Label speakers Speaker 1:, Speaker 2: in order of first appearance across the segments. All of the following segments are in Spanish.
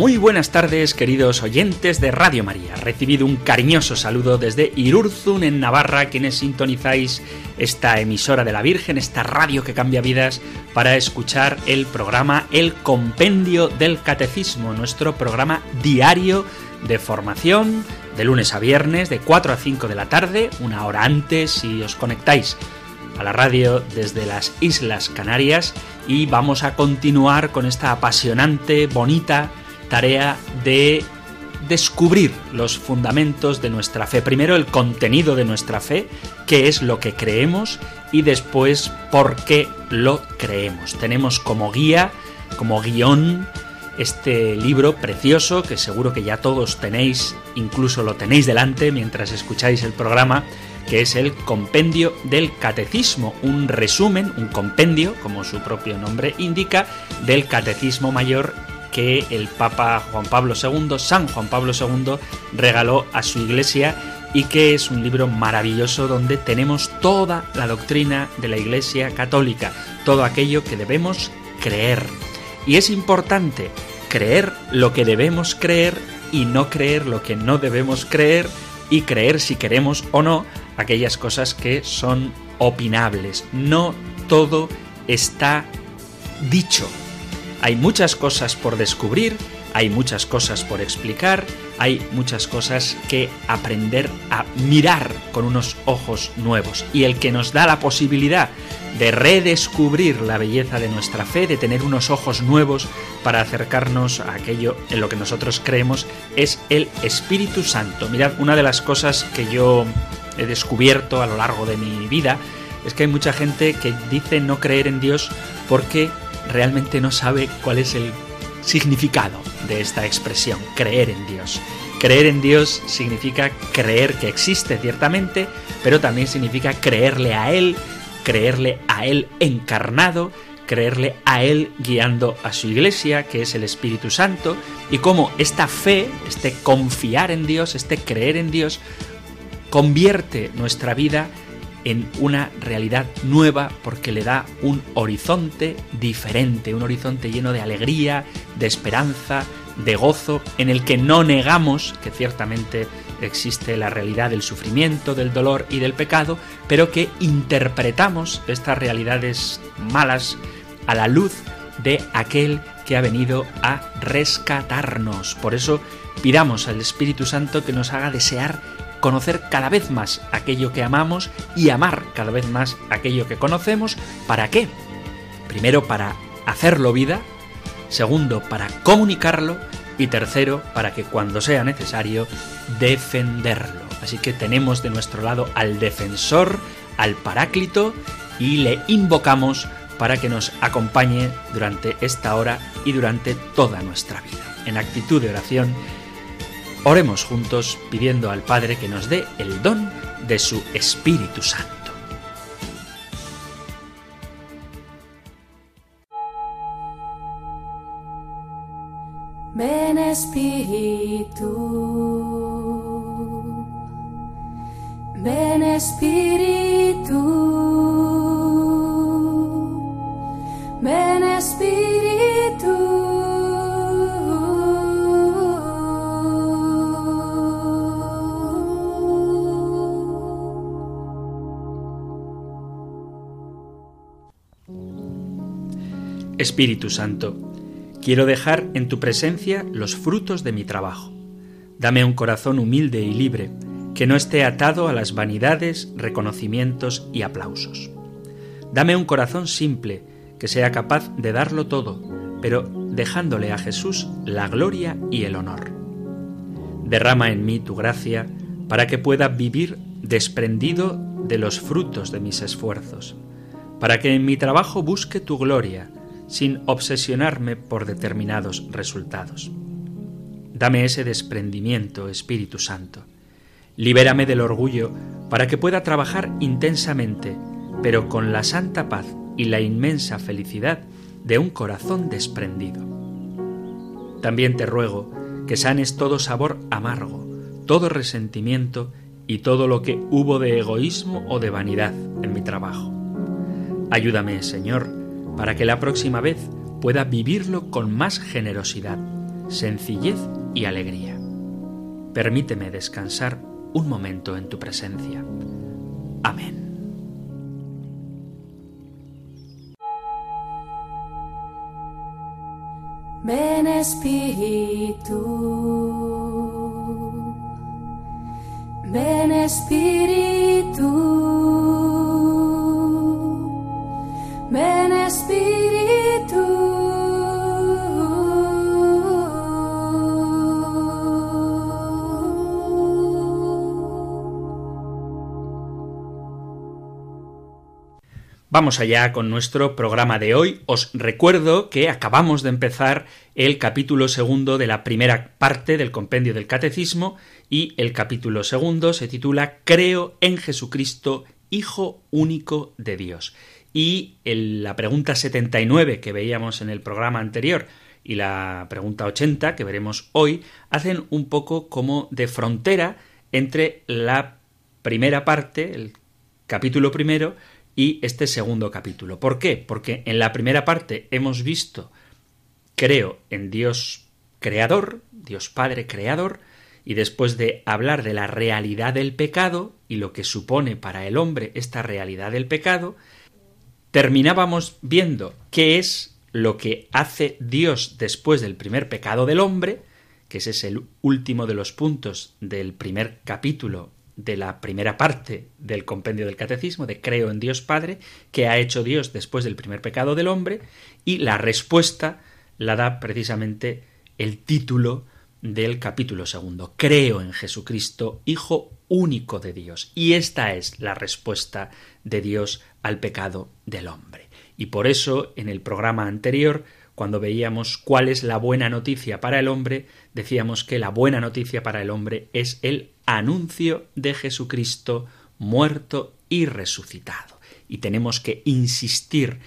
Speaker 1: Muy buenas tardes, queridos oyentes de Radio María. Recibido un cariñoso saludo desde Irurzun, en Navarra, quienes sintonizáis esta emisora de la Virgen, esta radio que cambia vidas, para escuchar el programa El Compendio del Catecismo, nuestro programa diario de formación, de lunes a viernes, de 4 a 5 de la tarde, una hora antes si os conectáis a la radio desde las Islas Canarias y vamos a continuar con esta apasionante, bonita, tarea de descubrir los fundamentos de nuestra fe. Primero el contenido de nuestra fe, qué es lo que creemos y después por qué lo creemos. Tenemos como guía, como guion, este libro precioso que seguro que ya todos tenéis, incluso lo tenéis delante mientras escucháis el programa, que es el Compendio del Catecismo, un resumen, un compendio, como su propio nombre indica, del Catecismo Mayor que el Papa Juan Pablo II, San Juan Pablo II, regaló a su iglesia y que es un libro maravilloso donde tenemos toda la doctrina de la Iglesia Católica, todo aquello que debemos creer. Y es importante creer lo que debemos creer y no creer lo que no debemos creer y creer si queremos o no aquellas cosas que son opinables. No todo está dicho. Hay muchas cosas por descubrir, hay muchas cosas por explicar, hay muchas cosas que aprender a mirar con unos ojos nuevos. Y el que nos da la posibilidad de redescubrir la belleza de nuestra fe, de tener unos ojos nuevos para acercarnos a aquello en lo que nosotros creemos, es el Espíritu Santo. Mirad, una de las cosas que yo he descubierto a lo largo de mi vida es que hay mucha gente que dice no creer en Dios porque realmente no sabe cuál es el significado de esta expresión, creer en Dios. Creer en Dios significa creer que existe ciertamente, pero también significa creerle a Él, creerle a Él encarnado, creerle a Él guiando a su iglesia, que es el Espíritu Santo, y cómo esta fe, este confiar en Dios, este creer en Dios, convierte nuestra vida en una realidad nueva porque le da un horizonte diferente, un horizonte lleno de alegría, de esperanza, de gozo, en el que no negamos que ciertamente existe la realidad del sufrimiento, del dolor y del pecado, pero que interpretamos estas realidades malas a la luz de aquel que ha venido a rescatarnos. Por eso pidamos al Espíritu Santo que nos haga desear conocer cada vez más aquello que amamos y amar cada vez más aquello que conocemos. ¿Para qué? Primero, para hacerlo vida. Segundo, para comunicarlo. Y tercero, para que cuando sea necesario, defenderlo. Así que tenemos de nuestro lado al defensor, al paráclito, y le invocamos para que nos acompañe durante esta hora y durante toda nuestra vida. En actitud de oración, Oremos juntos pidiendo al Padre que nos dé el don de su Espíritu Santo.
Speaker 2: Ven Espíritu, ven Espíritu, ven. Espíritu
Speaker 1: Santo, quiero dejar en tu presencia los frutos de mi trabajo. Dame un corazón humilde y libre, que no esté atado a las vanidades, reconocimientos y aplausos. Dame un corazón simple, que sea capaz de darlo todo, pero dejándole a Jesús la gloria y el honor. Derrama en mí tu gracia para que pueda vivir desprendido de los frutos de mis esfuerzos, para que en mi trabajo busque tu gloria, sin obsesionarme por determinados resultados. Dame ese desprendimiento, Espíritu Santo. Libérame del orgullo para que pueda trabajar intensamente, pero con la santa paz y la inmensa felicidad de un corazón desprendido. También te ruego que sanes todo sabor amargo, todo resentimiento y todo lo que hubo de egoísmo o de vanidad en mi trabajo. Ayúdame, Señor, para que la próxima vez pueda vivirlo con más generosidad, sencillez y alegría. Permíteme descansar un momento en tu presencia. Amén.
Speaker 2: Ven Espíritu, ven Espíritu, ven Espíritu.
Speaker 1: Vamos allá con nuestro programa de hoy. Os recuerdo que acabamos de empezar el capítulo segundo de la primera parte del compendio del Catecismo y el capítulo segundo se titula Creo en Jesucristo, Hijo único de Dios. Y la pregunta 79 que veíamos en el programa anterior y la pregunta 80 que veremos hoy hacen un poco como de frontera entre la primera parte, el capítulo primero, y este segundo capítulo. ¿Por qué? Porque en la primera parte hemos visto, creo en Dios creador, Dios Padre creador, y después de hablar de la realidad del pecado y lo que supone para el hombre esta realidad del pecado, terminábamos viendo qué es lo que hace Dios después del primer pecado del hombre, que ese es el último de los puntos del primer capítulo de la primera parte del compendio del catecismo, de creo en Dios Padre, que ha hecho Dios después del primer pecado del hombre, y la respuesta la da precisamente el título del capítulo segundo, creo en Jesucristo, Hijo único de Dios. Y esta es la respuesta de Dios al pecado del hombre. Y por eso, en el programa anterior, cuando veíamos cuál es la buena noticia para el hombre, decíamos que la buena noticia para el hombre es el anuncio de Jesucristo muerto y resucitado. Y tenemos que insistir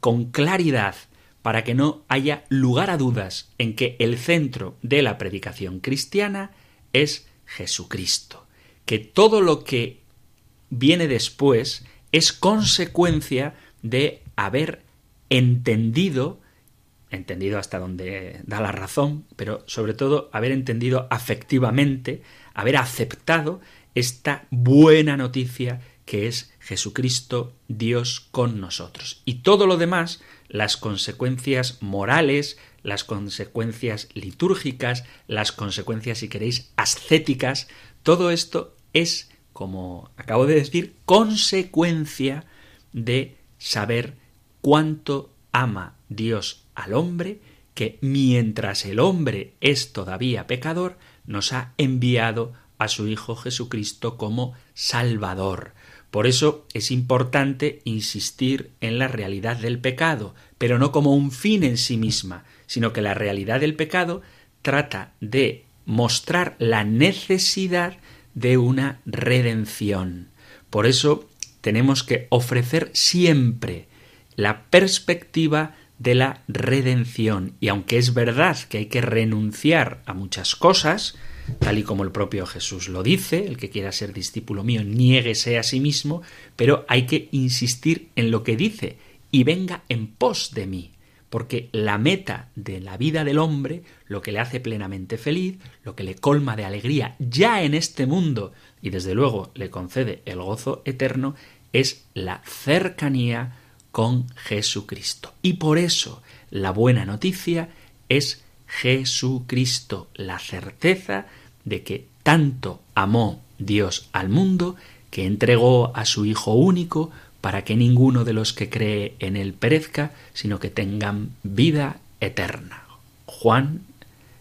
Speaker 1: con claridad para que no haya lugar a dudas en que el centro de la predicación cristiana es Jesucristo, que todo lo que viene después es consecuencia de haber entendido entendido hasta donde da la razón, pero sobre todo haber entendido afectivamente, haber aceptado esta buena noticia que es Jesucristo Dios con nosotros. Y todo lo demás, las consecuencias morales, las consecuencias litúrgicas, las consecuencias, si queréis, ascéticas, todo esto es, como acabo de decir, consecuencia de saber cuánto ama Dios al hombre que mientras el hombre es todavía pecador, nos ha enviado a su Hijo Jesucristo como Salvador. Por eso es importante insistir en la realidad del pecado, pero no como un fin en sí misma, sino que la realidad del pecado trata de mostrar la necesidad de una redención. Por eso tenemos que ofrecer siempre la perspectiva de la redención. Y aunque es verdad que hay que renunciar a muchas cosas, tal y como el propio Jesús lo dice, el que quiera ser discípulo mío, niéguese a sí mismo, pero hay que insistir en lo que dice y venga en pos de mí, porque la meta de la vida del hombre, lo que le hace plenamente feliz, lo que le colma de alegría ya en este mundo y desde luego le concede el gozo eterno, es la cercanía con Jesucristo. Y por eso la buena noticia es Jesucristo, la certeza de que tanto amó Dios al mundo que entregó a su Hijo único para que ninguno de los que cree en él perezca, sino que tengan vida eterna. Juan,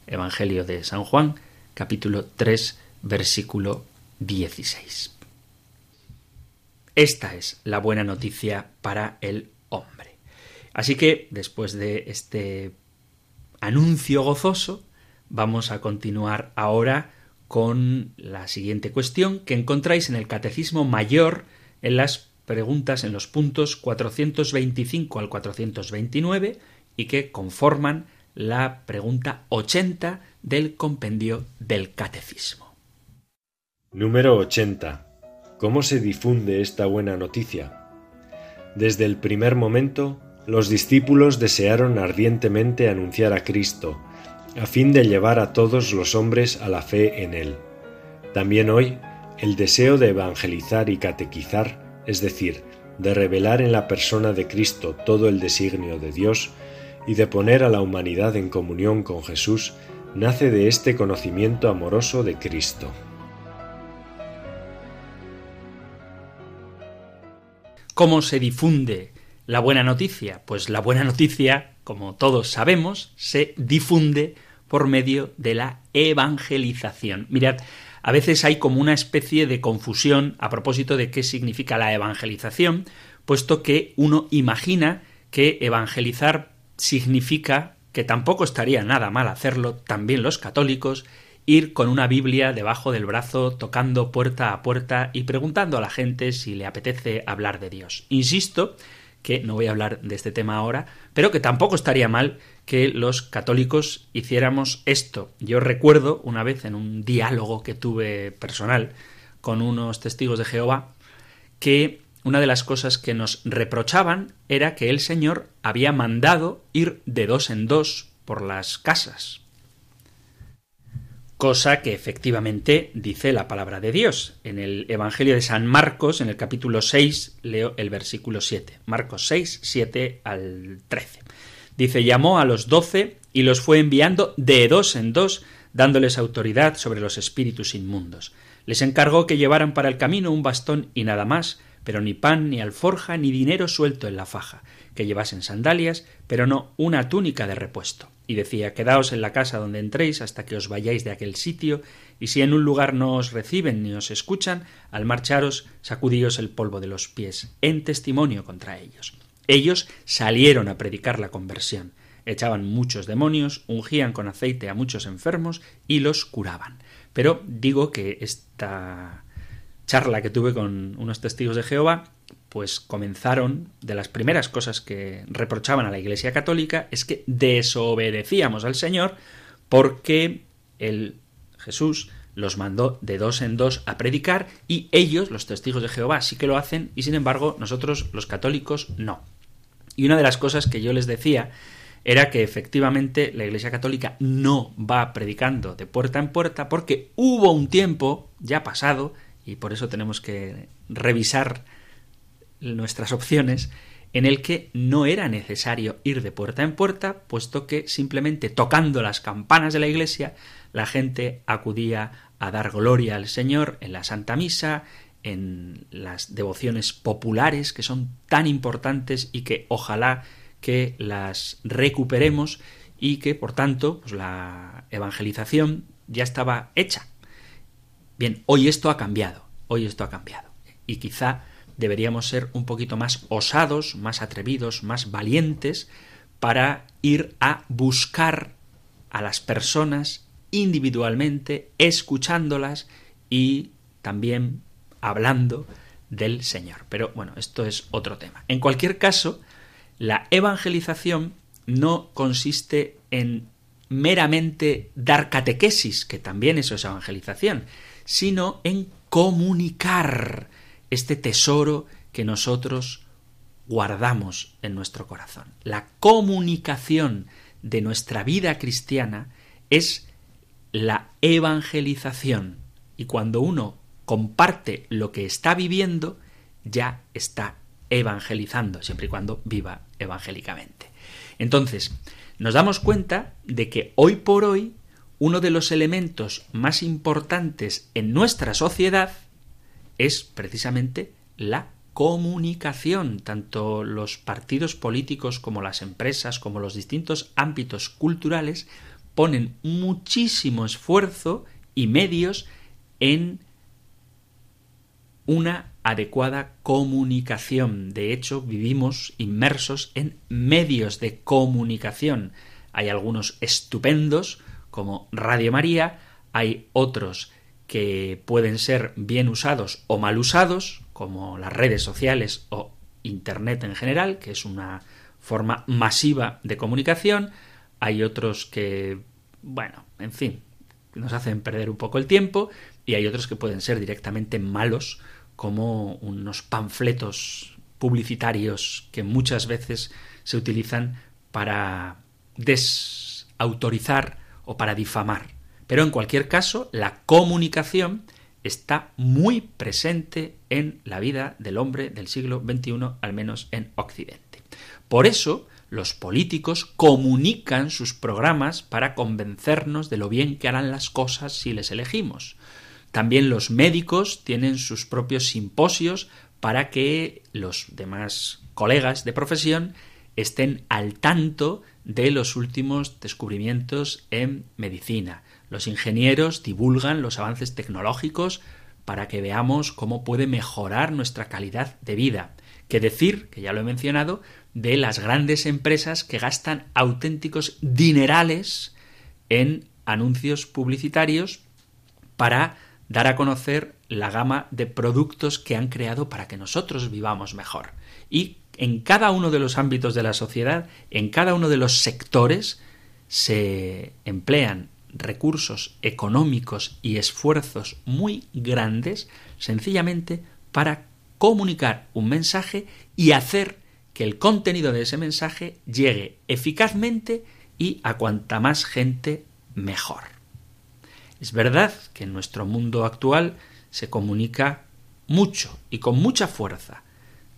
Speaker 1: Evangelio de San Juan, capítulo 3, versículo 16. Esta es la buena noticia para el hombre. Así que, después de este anuncio gozoso, vamos a continuar ahora con la siguiente cuestión que encontráis en el Catecismo Mayor en las preguntas en los puntos 425 al 429 y que conforman la pregunta 80 del compendio del Catecismo.
Speaker 3: Número 80. ¿Cómo se difunde esta buena noticia? Desde el primer momento, los discípulos desearon ardientemente anunciar a Cristo, a fin de llevar a todos los hombres a la fe en Él. También hoy, el deseo de evangelizar y catequizar, es decir, de revelar en la persona de Cristo todo el designio de Dios y de poner a la humanidad en comunión con Jesús, nace de este conocimiento amoroso de Cristo.
Speaker 1: ¿Cómo se difunde la buena noticia? Pues la buena noticia, como todos sabemos, se difunde por medio de la evangelización. Mirad, a veces hay como una especie de confusión a propósito de qué significa la evangelización, puesto que uno imagina que evangelizar significa que tampoco estaría nada mal hacerlo también los católicos, ir con una Biblia debajo del brazo, tocando puerta a puerta y preguntando a la gente si le apetece hablar de Dios. Insisto que no voy a hablar de este tema ahora, pero que tampoco estaría mal que los católicos hiciéramos esto. Yo recuerdo una vez en un diálogo que tuve personal con unos testigos de Jehová que una de las cosas que nos reprochaban era que el Señor había mandado ir de dos en dos por las casas, cosa que efectivamente dice la palabra de Dios. En el Evangelio de San Marcos, en el capítulo 6, leo el versículo 7. Marcos 6, 7 al 13. Dice, llamó a los doce y los fue enviando de dos en dos, dándoles autoridad sobre los espíritus inmundos. Les encargó que llevaran para el camino un bastón y nada más, pero ni pan, ni alforja, ni dinero suelto en la faja, que llevasen sandalias, pero no una túnica de repuesto. Y decía, Quedaos en la casa donde entréis hasta que os vayáis de aquel sitio, y si en un lugar no os reciben ni os escuchan, al marcharos, sacudíos el polvo de los pies, en testimonio contra ellos. Ellos salieron a predicar la conversión, echaban muchos demonios, ungían con aceite a muchos enfermos y los curaban. Pero digo que esta charla que tuve con unos testigos de Jehová, pues comenzaron, de las primeras cosas que reprochaban a la Iglesia Católica es que desobedecíamos al Señor porque el Jesús los mandó de dos en dos a predicar y ellos, los testigos de Jehová, sí que lo hacen y sin embargo nosotros los católicos no. Y una de las cosas que yo les decía era que efectivamente la Iglesia Católica no va predicando de puerta en puerta porque hubo un tiempo ya pasado y por eso tenemos que revisar nuestras opciones, en el que no era necesario ir de puerta en puerta, puesto que simplemente tocando las campanas de la iglesia, la gente acudía a dar gloria al Señor en la Santa Misa, en las devociones populares que son tan importantes y que ojalá que las recuperemos y que por tanto pues la evangelización ya estaba hecha Bien, hoy esto ha cambiado, hoy esto ha cambiado. Y quizá deberíamos ser un poquito más osados, más atrevidos, más valientes para ir a buscar a las personas individualmente, escuchándolas y también hablando del Señor. Pero bueno, esto es otro tema. En cualquier caso, la evangelización no consiste en meramente dar catequesis, que también eso es evangelización, sino en comunicar este tesoro que nosotros guardamos en nuestro corazón. La comunicación de nuestra vida cristiana es la evangelización. Y cuando uno comparte lo que está viviendo, ya está evangelizando, siempre y cuando viva evangélicamente. Entonces, nos damos cuenta de que hoy por hoy uno de los elementos más importantes en nuestra sociedad es precisamente la comunicación. Tanto los partidos políticos como las empresas, como los distintos ámbitos culturales, ponen muchísimo esfuerzo y medios en una adecuada comunicación. De hecho, vivimos inmersos en medios de comunicación. Hay algunos estupendos, como Radio María, hay otros que pueden ser bien usados o mal usados, como las redes sociales o Internet en general, que es una forma masiva de comunicación. Hay otros que, bueno, en fin, nos hacen perder un poco el tiempo y hay otros que pueden ser directamente malos, como unos panfletos publicitarios que muchas veces se utilizan para desautorizar o para difamar. Pero en cualquier caso, la comunicación está muy presente en la vida del hombre del siglo XXI, al menos en Occidente. Por eso, los políticos comunican sus programas para convencernos de lo bien que harán las cosas si les elegimos. También los médicos tienen sus propios simposios para que los demás colegas de profesión estén al tanto de los últimos descubrimientos en medicina. Los ingenieros divulgan los avances tecnológicos para que veamos cómo puede mejorar nuestra calidad de vida. Que decir, que ya lo he mencionado, de las grandes empresas que gastan auténticos dinerales en anuncios publicitarios para dar a conocer la gama de productos que han creado para que nosotros vivamos mejor. Y en cada uno de los ámbitos de la sociedad, en cada uno de los sectores, se emplean recursos económicos y esfuerzos muy grandes sencillamente para comunicar un mensaje y hacer que el contenido de ese mensaje llegue eficazmente y a cuanta más gente mejor. Es verdad que en nuestro mundo actual se comunica mucho y con mucha fuerza,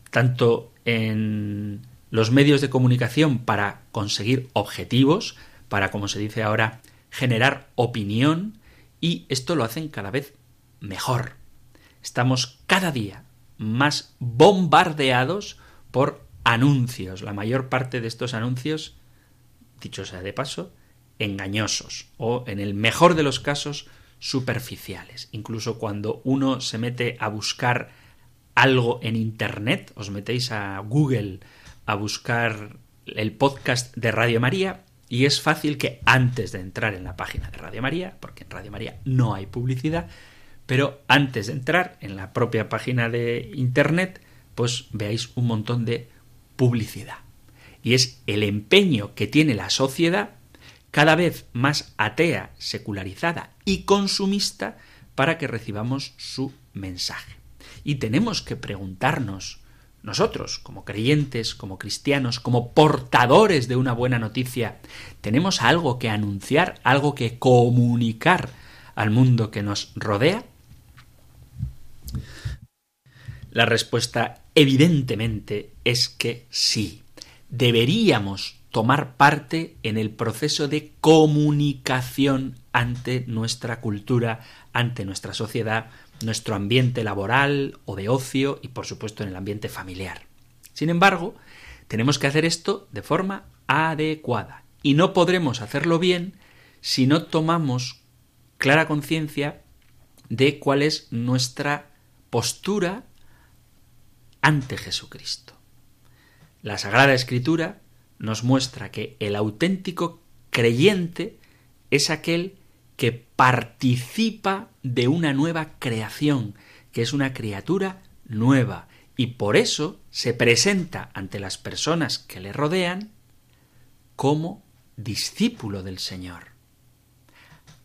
Speaker 1: tanto en los medios de comunicación para conseguir objetivos, para, como se dice ahora, generar opinión, y esto lo hacen cada vez mejor. Estamos cada día más bombardeados por anuncios. La mayor parte de estos anuncios, dicho sea de paso, engañosos o, en el mejor de los casos, superficiales. Incluso cuando uno se mete a buscar algo en Internet, os metéis a Google a buscar el podcast de Radio María y es fácil que antes de entrar en la página de Radio María, porque en Radio María no hay publicidad, pero antes de entrar en la propia página de Internet, pues veáis un montón de publicidad. Y es el empeño que tiene la sociedad cada vez más atea, secularizada y consumista para que recibamos su mensaje. Y tenemos que preguntarnos, nosotros, como creyentes, como cristianos, como portadores de una buena noticia, ¿tenemos algo que anunciar, algo que comunicar al mundo que nos rodea? La respuesta evidentemente es que sí. Deberíamos tomar parte en el proceso de comunicación ante nuestra cultura, ante nuestra sociedad, nuestro ambiente laboral o de ocio y por supuesto en el ambiente familiar. Sin embargo, tenemos que hacer esto de forma adecuada y no podremos hacerlo bien si no tomamos clara conciencia de cuál es nuestra postura ante Jesucristo. La Sagrada Escritura nos muestra que el auténtico creyente es aquel que participa de una nueva creación, que es una criatura nueva, y por eso se presenta ante las personas que le rodean como discípulo del Señor.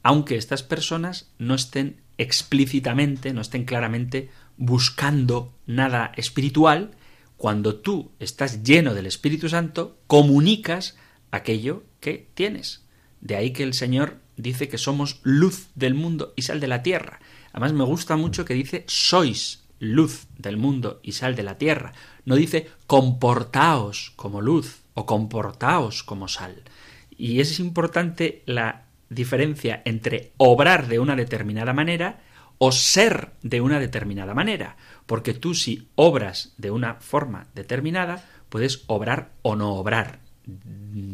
Speaker 1: Aunque estas personas no estén explícitamente, no estén claramente buscando nada espiritual, cuando tú estás lleno del Espíritu Santo, comunicas aquello que tienes. De ahí que el Señor dice que somos luz del mundo y sal de la tierra. Además me gusta mucho que dice sois luz del mundo y sal de la tierra. No dice comportaos como luz o comportaos como sal. Y es importante la diferencia entre obrar de una determinada manera o ser de una determinada manera, porque tú si obras de una forma determinada, puedes obrar o no obrar.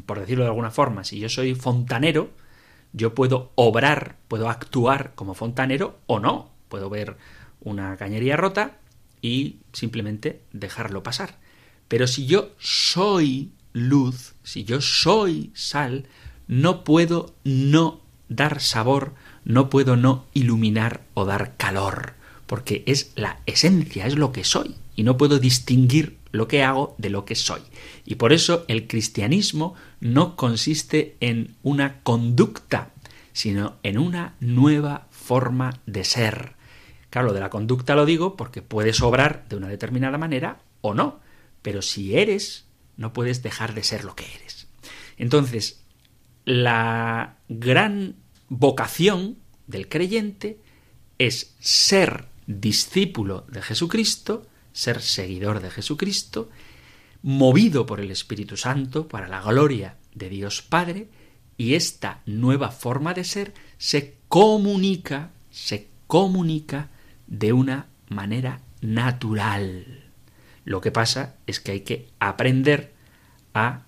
Speaker 1: Por decirlo de alguna forma, si yo soy fontanero, yo puedo obrar, puedo actuar como fontanero o no. Puedo ver una cañería rota y simplemente dejarlo pasar. Pero si yo soy luz, si yo soy sal, no puedo no dar sabor no puedo no iluminar o dar calor, porque es la esencia, es lo que soy, y no puedo distinguir lo que hago de lo que soy. Y por eso el cristianismo no consiste en una conducta, sino en una nueva forma de ser. Claro, de la conducta lo digo porque puedes obrar de una determinada manera o no, pero si eres, no puedes dejar de ser lo que eres. Entonces, la gran vocación del creyente es ser discípulo de Jesucristo, ser seguidor de Jesucristo, movido por el Espíritu Santo para la gloria de Dios Padre, y esta nueva forma de ser se comunica, se comunica de una manera natural. Lo que pasa es que hay que aprender a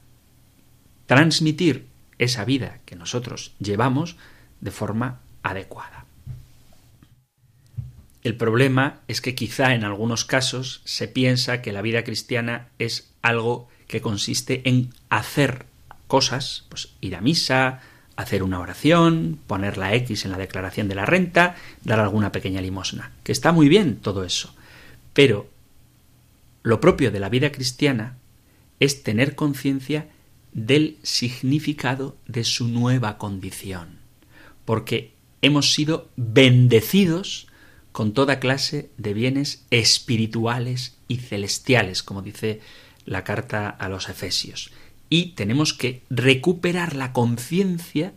Speaker 1: transmitir esa vida que nosotros llevamos de forma adecuada. El problema es que quizá en algunos casos se piensa que la vida cristiana es algo que consiste en hacer cosas, pues ir a misa, hacer una oración, poner la X en la declaración de la renta, dar alguna pequeña limosna, que está muy bien todo eso. Pero lo propio de la vida cristiana es tener conciencia del significado de su nueva condición, porque hemos sido bendecidos con toda clase de bienes espirituales y celestiales, como dice la carta a los Efesios. Y tenemos que recuperar la conciencia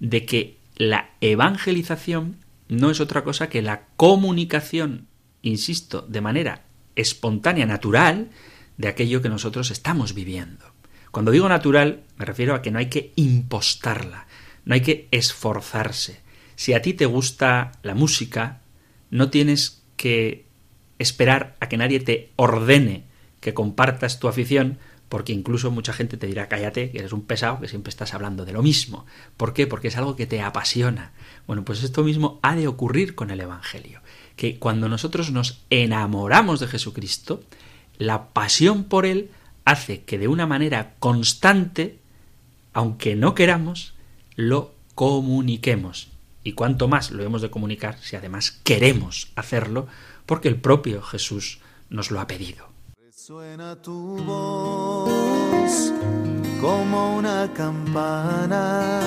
Speaker 1: de que la evangelización no es otra cosa que la comunicación, insisto, de manera espontánea, natural, de aquello que nosotros estamos viviendo. Cuando digo natural, me refiero a que no hay que impostarla, no hay que esforzarse. Si a ti te gusta la música, no tienes que esperar a que nadie te ordene que compartas tu afición, porque incluso mucha gente te dirá cállate, que eres un pesado, que siempre estás hablando de lo mismo. ¿Por qué? Porque es algo que te apasiona. Bueno, pues esto mismo ha de ocurrir con el Evangelio, que cuando nosotros nos enamoramos de Jesucristo, la pasión por Él hace que de una manera constante, aunque no queramos, lo comuniquemos. Y cuanto más lo hemos de comunicar si además queremos hacerlo, porque el propio Jesús nos lo ha pedido.
Speaker 4: Suena tu voz como una campana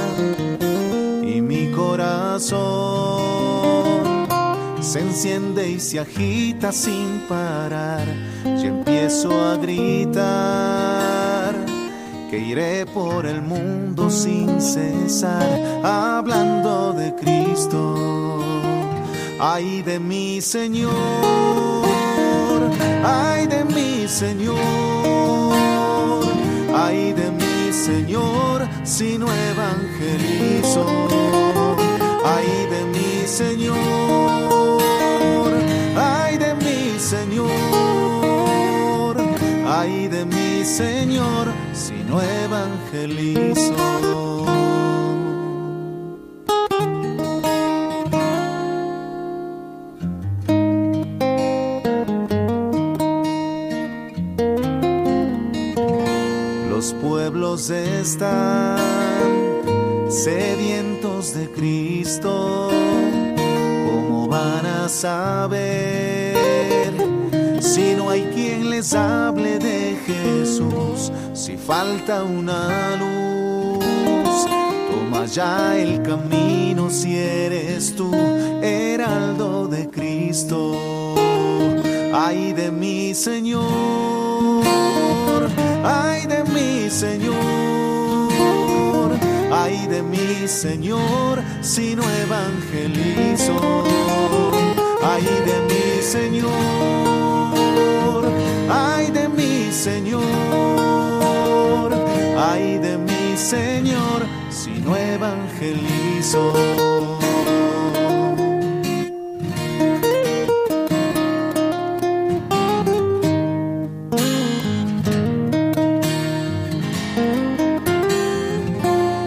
Speaker 4: y mi corazón se enciende y se agita sin parar. Y empiezo a gritar iré por el mundo sin cesar hablando de Cristo. Ay de mi Señor, ay de mi Señor, ay de mi Señor, si no evangelizo, ay de mi Señor, ay de mi Señor, ay de mi Señor, no evangelizo. Los pueblos están sedientos de Cristo. ¿Cómo van a saber si no hay quien les hable de Jesús? Si falta una luz, toma ya el camino si eres tú, heraldo de Cristo. Ay de mi Señor, ay de mi Señor, ay de mi Señor, si no evangelizo, ay de mi Señor, ay de mi Señor, Señor, si no evangelizo.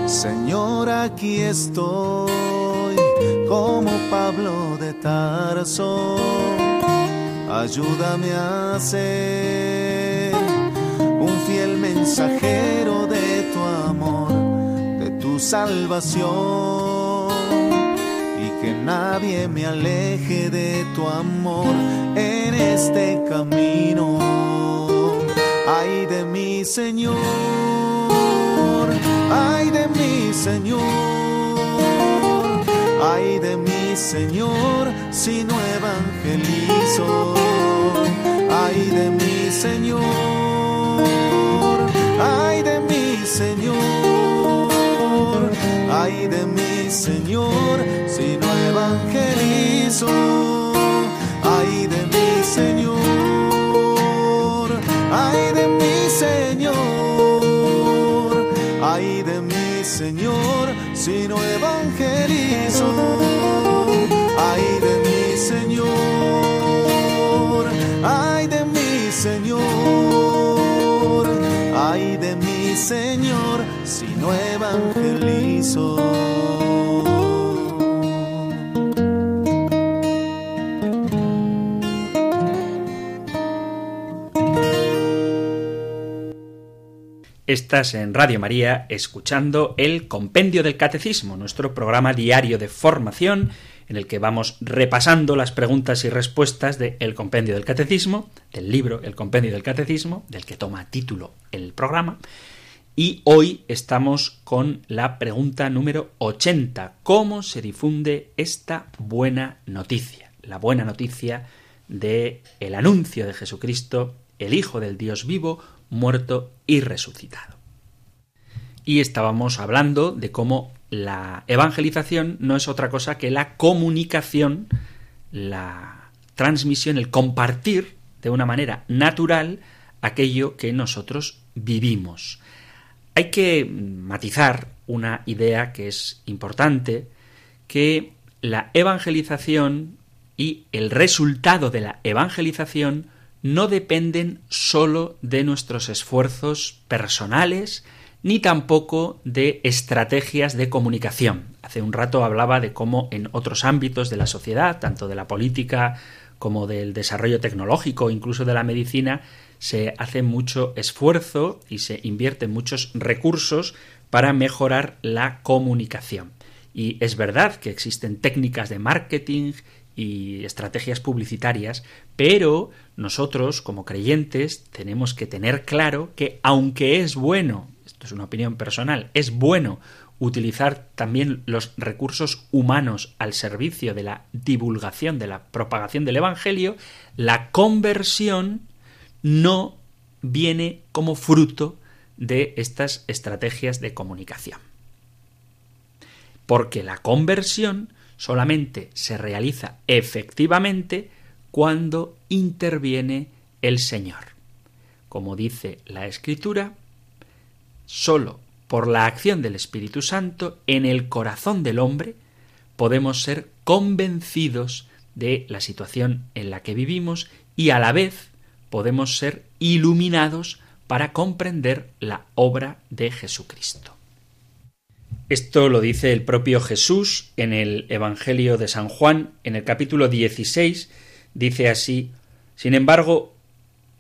Speaker 4: Señor, aquí estoy como Pablo de Tarso. Ayúdame a ser un fiel mensajero salvación. Y que nadie me aleje de tu amor en este camino. Ay de mi Señor, ay de mi Señor, ay de mi Señor, si no evangelizo, ay de mi Señor, ay de mi Señor, si no evangelizo, ay de mi Señor, ay de mi Señor, ay de mi Señor, si no evangelizo,
Speaker 1: Estás en Radio María escuchando el Compendio del Catecismo, nuestro programa diario de formación en el que vamos repasando las preguntas y respuestas del Compendio del Catecismo, del libro El Compendio del Catecismo, del que toma título el programa. Y hoy estamos con la pregunta número 80. ¿Cómo se difunde esta buena noticia? La buena noticia de el anuncio de Jesucristo, el Hijo del Dios vivo, muerto y resucitado. Y estábamos hablando de cómo la evangelización no es otra cosa que la comunicación, la transmisión, el compartir de una manera natural aquello que nosotros vivimos. Hay que matizar una idea que es importante, que la evangelización y el resultado de la evangelización no dependen sólo de nuestros esfuerzos personales, ni tampoco de estrategias de comunicación. Hace un rato hablaba de cómo en otros ámbitos de la sociedad, tanto de la política como del desarrollo tecnológico, incluso de la medicina, se hace mucho esfuerzo y se invierten muchos recursos para mejorar la comunicación. Y es verdad que existen técnicas de marketing y estrategias publicitarias, pero nosotros, como creyentes, tenemos que tener claro que aunque es bueno, esto es una opinión personal, es bueno utilizar también los recursos humanos al servicio de la divulgación, de la propagación del Evangelio, la conversión no viene como fruto de estas estrategias de comunicación. Porque la conversión solamente se realiza efectivamente cuando interviene el Señor. Como dice la Escritura, sólo por la acción del Espíritu Santo en el corazón del hombre podemos ser convencidos de la situación en la que vivimos y a la vez podemos ser iluminados para comprender la obra de Jesucristo. Esto lo dice el propio Jesús en el Evangelio de San Juan, en el capítulo 16, dice así, Sin embargo,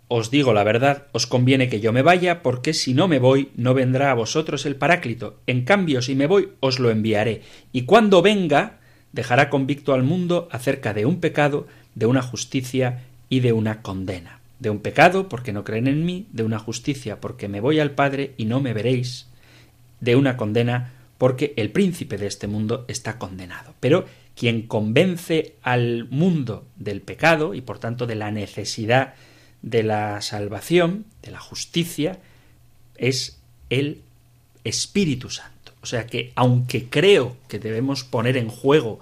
Speaker 1: os digo la verdad, os conviene que yo me vaya, porque si no me voy, no vendrá a vosotros el Paráclito. En cambio, si me voy, os lo enviaré. Y cuando venga, dejará convicto al mundo acerca de un pecado, de una justicia y de una condena. De un pecado, porque no creen en mí, de una justicia, porque me voy al Padre y no me veréis, de una condena, porque el príncipe de este mundo está condenado. Pero quien convence al mundo del pecado y por tanto de la necesidad de la salvación, de la justicia, es el Espíritu Santo. O sea que aunque creo que debemos poner en juego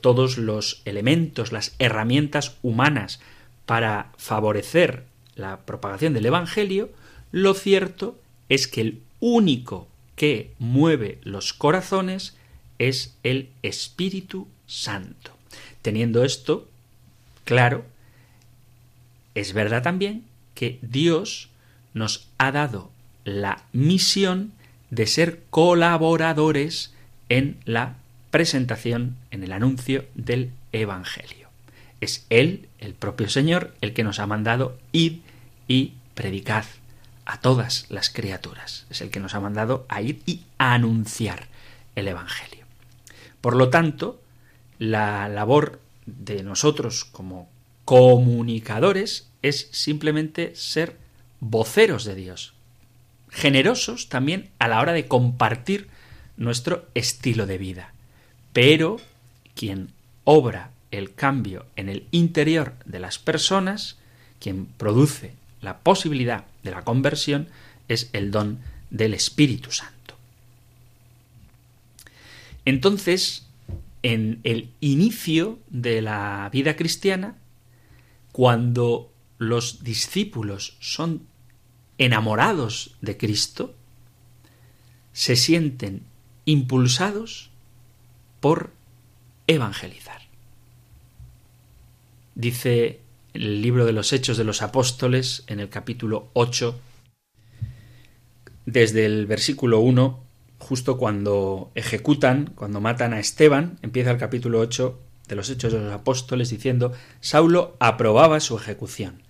Speaker 1: todos los elementos, las herramientas humanas para favorecer la propagación del Evangelio, lo cierto es que el único que mueve los corazones es el Espíritu Santo. Teniendo esto claro, es verdad también que Dios nos ha dado la misión de ser colaboradores en la presentación, en el anuncio del Evangelio. Es Él, el propio Señor, el que nos ha mandado ir y predicad a todas las criaturas. Es el que nos ha mandado a ir y anunciar el Evangelio. Por lo tanto, la labor de nosotros como comunicadores es simplemente ser voceros de Dios, generosos también a la hora de compartir nuestro estilo de vida. Pero quien obra el cambio en el interior de las personas, quien produce la posibilidad de la conversión, es el don del Espíritu Santo. Entonces, en el inicio de la vida cristiana, cuando los discípulos son enamorados de Cristo, se sienten impulsados por evangelizar. Dice el libro de los Hechos de los Apóstoles en el capítulo 8, desde el versículo 1, justo cuando ejecutan, cuando matan a Esteban, empieza el capítulo 8 de los Hechos de los Apóstoles diciendo, Saulo aprobaba su ejecución.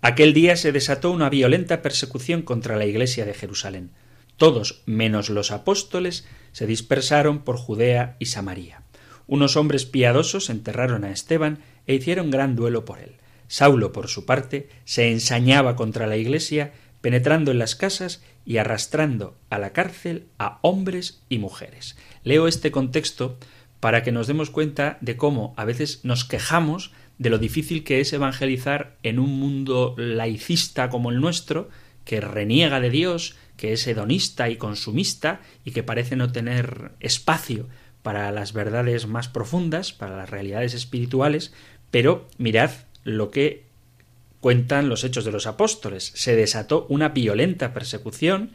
Speaker 1: Aquel día se desató una violenta persecución contra la iglesia de Jerusalén. Todos, menos los apóstoles, se dispersaron por Judea y Samaria. Unos hombres piadosos enterraron a Esteban e hicieron gran duelo por él. Saulo, por su parte, se ensañaba contra la iglesia, penetrando en las casas y arrastrando a la cárcel a hombres y mujeres. Leo este contexto para que nos demos cuenta de cómo a veces nos quejamos de lo difícil que es evangelizar en un mundo laicista como el nuestro, que reniega de Dios, que es hedonista y consumista y que parece no tener espacio para las verdades más profundas, para las realidades espirituales, pero mirad lo que cuentan los hechos de los apóstoles. Se desató una violenta persecución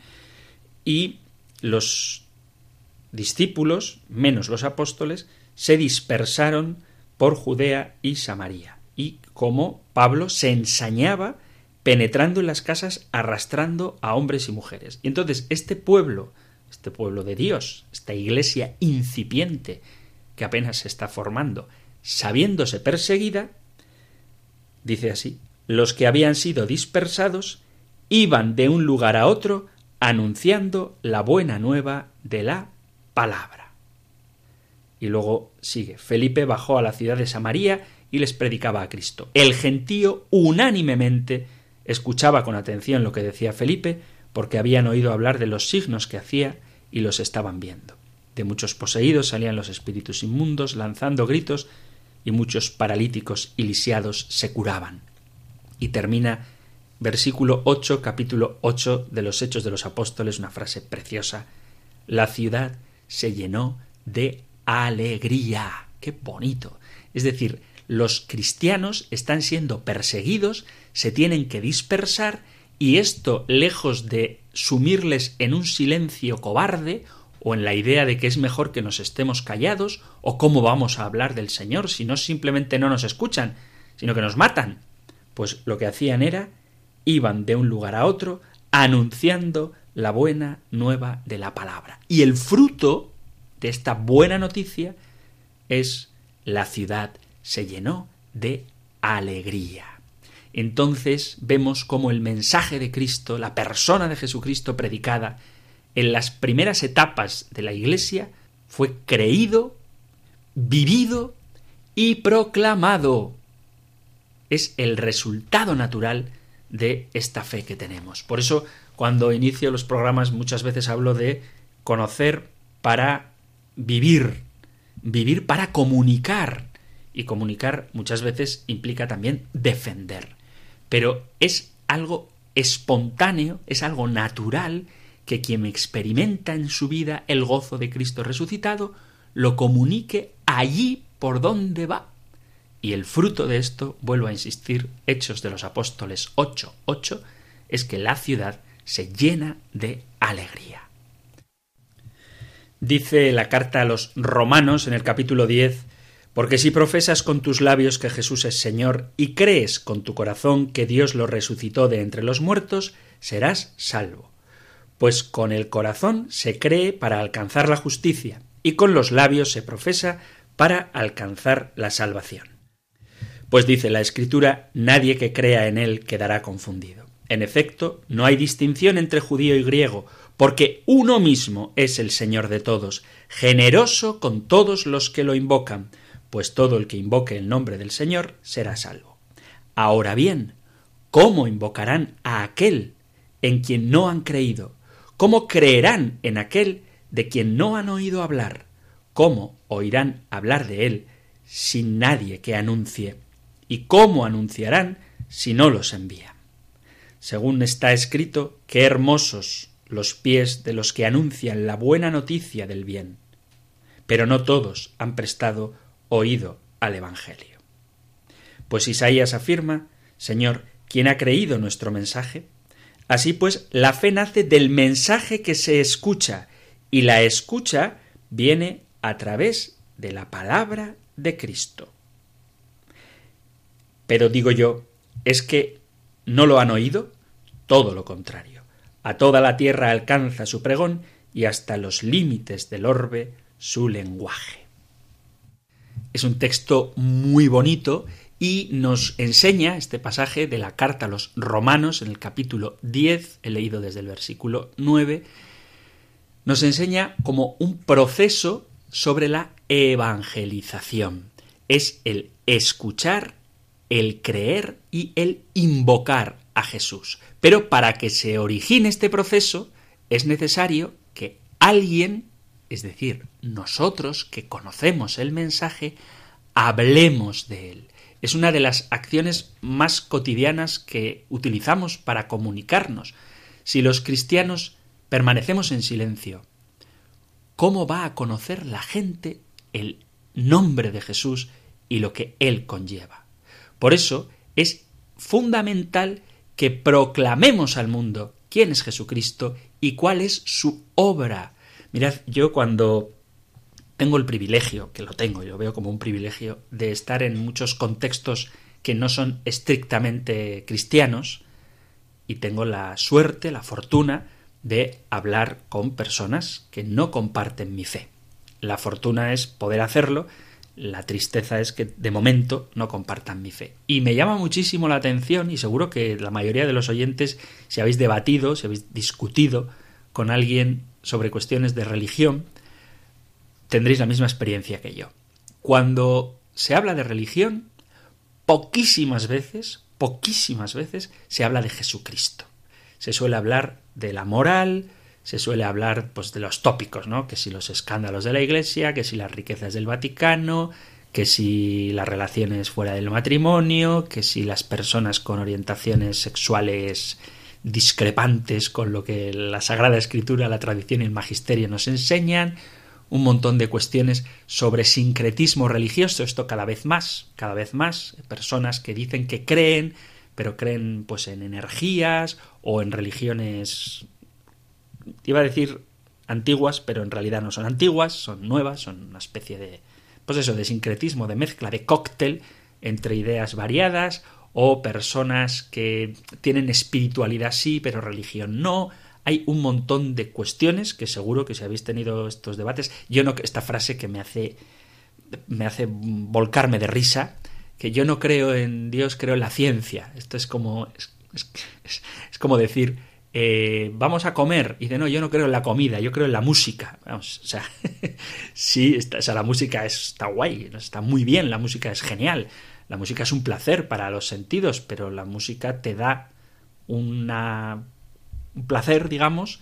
Speaker 1: y los discípulos, menos los apóstoles, se dispersaron por Judea y Samaria, y como Pablo se ensañaba penetrando en las casas, arrastrando a hombres y mujeres. Y entonces este pueblo, este pueblo de Dios, esta iglesia incipiente que apenas se está formando, sabiéndose perseguida, dice así, los que habían sido dispersados iban de un lugar a otro anunciando la buena nueva de la palabra. Y luego sigue, Felipe bajó a la ciudad de Samaria y les predicaba a Cristo. El gentío unánimemente escuchaba con atención lo que decía Felipe, porque habían oído hablar de los signos que hacía y los estaban viendo. De muchos poseídos salían los espíritus inmundos, lanzando gritos, y muchos paralíticos y lisiados se curaban. Y termina versículo 8, capítulo 8 de los Hechos de los Apóstoles, una frase preciosa. La ciudad se llenó de alegría. ¡Qué bonito! Es decir, los cristianos están siendo perseguidos, se tienen que dispersar, y esto, lejos de sumirles en un silencio cobarde, o en la idea de que es mejor que nos estemos callados, o cómo vamos a hablar del Señor si no simplemente no nos escuchan, sino que nos matan. Pues lo que hacían era iban de un lugar a otro anunciando la buena nueva de la palabra. Y el fruto de esta buena noticia es la ciudad se llenó de alegría. Entonces vemos cómo el mensaje de Cristo, la persona de Jesucristo predicada en las primeras etapas de la Iglesia, fue creído, vivido y proclamado. Es el resultado natural de esta fe que tenemos. Por eso cuando inicio los programas muchas veces hablo de conocer para vivir, vivir para comunicar. Y comunicar muchas veces implica también defender. Pero es algo espontáneo, es algo natural que quien experimenta en su vida el gozo de Cristo resucitado lo comunique allí por donde va. Y el fruto de esto, vuelvo a insistir, Hechos de los Apóstoles 8, 8, es que la ciudad se llena de alegría. Dice la carta a los romanos en el capítulo 10, porque si profesas con tus labios que Jesús es Señor y crees con tu corazón que Dios lo resucitó de entre los muertos, serás salvo. Pues con el corazón se cree para alcanzar la justicia y con los labios se profesa para alcanzar la salvación. Pues dice la Escritura, nadie que crea en él quedará confundido. En efecto, no hay distinción entre judío y griego, porque uno mismo es el Señor de todos, generoso con todos los que lo invocan, pues todo el que invoque el nombre del Señor será salvo. Ahora bien, ¿cómo invocarán a aquel en quien no han creído? ¿Cómo creerán en aquel de quien no han oído hablar? ¿Cómo oirán hablar de él sin nadie que anuncie? ¿Y cómo anunciarán si no los envían? Según está escrito, qué hermosos los pies de los que anuncian la buena noticia del bien. Pero no todos han prestado oído al Evangelio. Pues Isaías afirma, Señor, ¿quién ha creído nuestro mensaje? Así pues, la fe nace del mensaje que se escucha, y la escucha viene a través de la palabra de Cristo. Pero digo yo, ¿es que no lo han oído? Todo lo contrario. A toda la tierra alcanza su pregón y hasta los límites del orbe su lenguaje. Es un texto muy bonito y nos enseña este pasaje de la carta a los romanos en el capítulo 10, he leído desde el versículo 9, nos enseña como un proceso sobre la evangelización. Es el escuchar, el creer y el invocar a Jesús. Pero para que se origine este proceso es necesario que alguien es decir, nosotros que conocemos el mensaje, hablemos de él. Es una de las acciones más cotidianas que utilizamos para comunicarnos. Si los cristianos permanecemos en silencio, ¿cómo va a conocer la gente el nombre de Jesús y lo que él conlleva? Por eso es fundamental que proclamemos al mundo quién es Jesucristo y cuál es su obra Mirad, yo cuando tengo el privilegio, que lo tengo, yo veo como un privilegio, de estar en muchos contextos que no son estrictamente cristianos, y tengo la suerte, la fortuna de hablar con personas que no comparten mi fe. La fortuna es poder hacerlo, la tristeza es que de momento no compartan mi fe. Y me llama muchísimo la atención, y seguro que la mayoría de los oyentes, si habéis debatido, si habéis discutido con alguien sobre cuestiones de religión, tendréis la misma experiencia que yo. Cuando se habla de religión, poquísimas veces, poquísimas veces se habla de Jesucristo. Se suele hablar de la moral, se suele hablar pues de los tópicos, ¿no? Que si los escándalos de la Iglesia, que si las riquezas del Vaticano, que si las relaciones fuera del matrimonio, que si las personas con orientaciones sexuales discrepantes con lo que la Sagrada Escritura, la tradición y el magisterio nos enseñan, un montón de cuestiones sobre sincretismo religioso, esto cada vez más, cada vez más, personas que dicen que creen, pero creen pues en energías o en religiones iba a decir antiguas, pero en realidad no son antiguas, son nuevas, son una especie de pues eso, de sincretismo, de mezcla, de cóctel entre ideas variadas o personas que tienen espiritualidad sí, pero religión no. Hay un montón de cuestiones que seguro que si habéis tenido estos debates, yo no esta frase que me hace me hace volcarme de risa, que yo no creo en Dios, creo en la ciencia. Esto es como es, como decir eh, vamos a comer y de no, yo no creo en la comida, yo creo en la música. Vamos, o sea, sí, o sea, la música está guay, está muy bien, la música es genial, la música es un placer para los sentidos, pero la música te da una, un placer, digamos,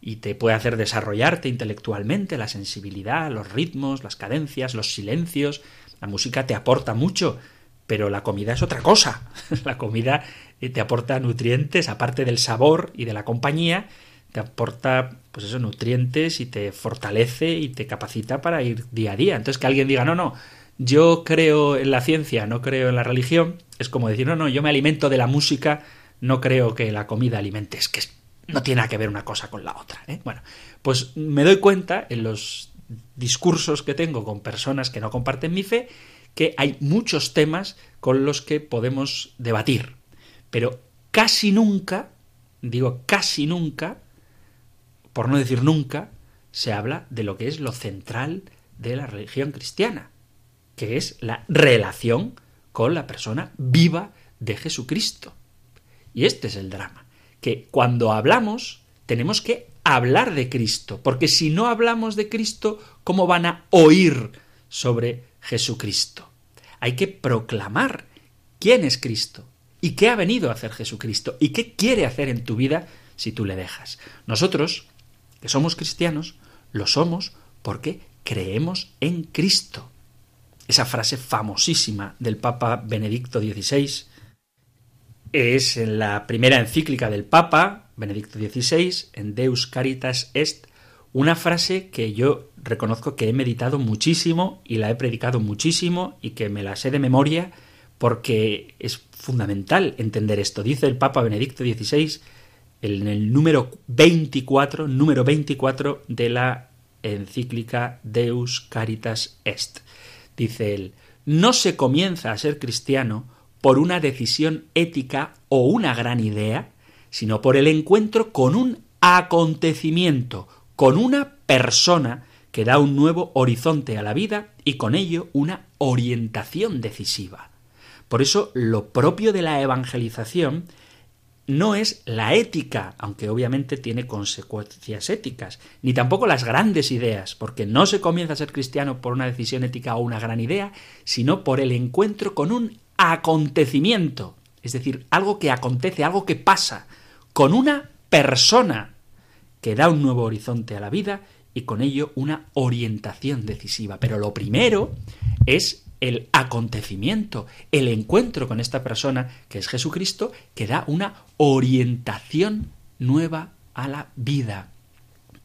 Speaker 1: y te puede hacer desarrollarte intelectualmente, la sensibilidad, los ritmos, las cadencias, los silencios. La música te aporta mucho, pero la comida es otra cosa. la comida eh, te aporta nutrientes, aparte del sabor y de la compañía, te aporta, pues eso, nutrientes y te fortalece y te capacita para ir día a día. Entonces que alguien diga, no, no, yo creo en la ciencia, no creo en la religión, es como decir, no, no, yo me alimento de la música, no creo que la comida alimente, es que no tiene nada que ver una cosa con la otra. ¿eh? Bueno, pues me doy cuenta en los discursos que tengo con personas que no comparten mi fe, que hay muchos temas con los que podemos debatir, pero casi nunca, digo casi nunca, por no decir nunca, se habla de lo que es lo central de la religión cristiana que es la relación con la persona viva de Jesucristo. Y este es el drama, que cuando hablamos tenemos que hablar de Cristo, porque si no hablamos de Cristo, ¿cómo van a oír sobre Jesucristo. Hay que proclamar quién es Cristo y qué ha venido a hacer Jesucristo y qué quiere hacer en tu vida si tú le dejas. Nosotros, que somos cristianos, lo somos porque creemos en Cristo. Esa frase famosísima del Papa Benedicto XVI es en la primera encíclica del Papa Benedicto XVI, en Deus Caritas Est, una frase que yo reconozco que he meditado muchísimo y la he predicado muchísimo y que me la sé de memoria porque es fundamental entender esto. Dice el Papa Benedicto XVI en el número 24, número 24 de la encíclica Deus Caritas Est. Dice él, no se comienza a ser cristiano por una decisión ética o una gran idea, sino por el encuentro con un acontecimiento, con una persona que da un nuevo horizonte a la vida y con ello una orientación decisiva. Por eso lo propio de la evangelización no es la ética, aunque obviamente tiene consecuencias éticas, ni tampoco las grandes ideas, porque no se comienza a ser cristiano por una decisión ética o una gran idea, sino por el encuentro con un acontecimiento, es decir, algo que acontece, algo que pasa, con una persona que da un nuevo horizonte a la vida y con ello una orientación decisiva. Pero lo primero es el acontecimiento, el encuentro con esta persona que es Jesucristo, que da una orientación nueva a la vida.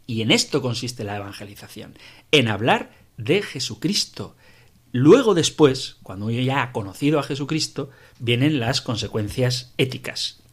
Speaker 1: Y en esto consiste la evangelización, en hablar de Jesucristo. Luego después, cuando uno ya ha conocido a Jesucristo, vienen las consecuencias éticas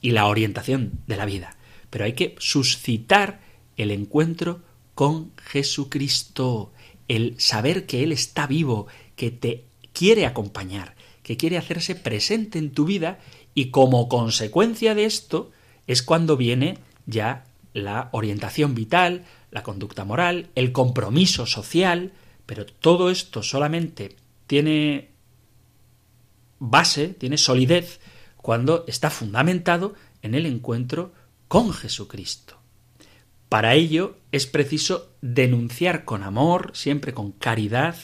Speaker 1: y la orientación de la vida. Pero hay que suscitar el encuentro con Jesucristo, el saber que Él está vivo, que te quiere acompañar, que quiere hacerse presente en tu vida y como consecuencia de esto es cuando viene ya la orientación vital, la conducta moral, el compromiso social, pero todo esto solamente tiene base, tiene solidez cuando está fundamentado en el encuentro con Jesucristo. Para ello es preciso denunciar con amor, siempre con caridad,